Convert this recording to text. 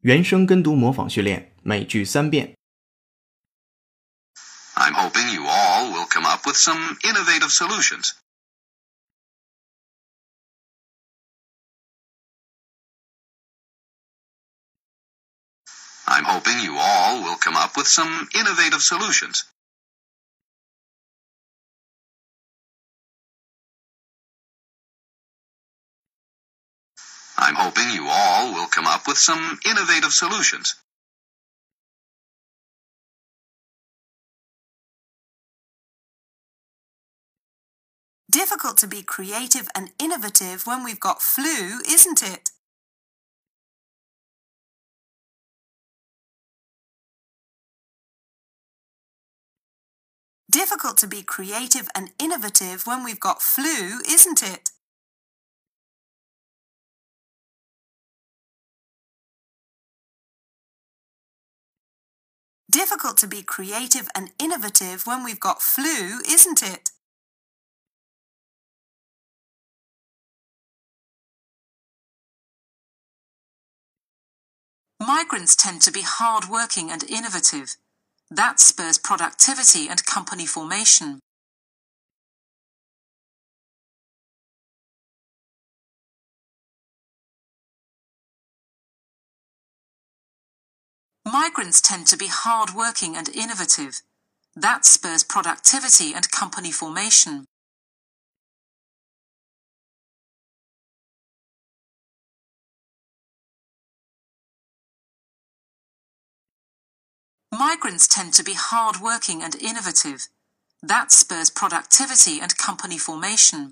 原声跟读模仿训练，每句三遍。 I'm hoping you all will come up with some innovative solutions. I'm hoping you all will come up with some innovative solutions. I'm hoping you all will come up with some innovative solutions. Difficult to be creative and innovative when we've got flu, isn't it? Difficult to be creative and innovative when we've got flu, isn't it? Difficult to be creative and innovative when we've got flu, isn't it? Migrants tend to be hard-working and innovative. That spurs productivity and company formation. Migrants tend to be hard-working and innovative. That spurs productivity and company formation. Migrants tend to be hard-working and innovative. That spurs productivity and company formation.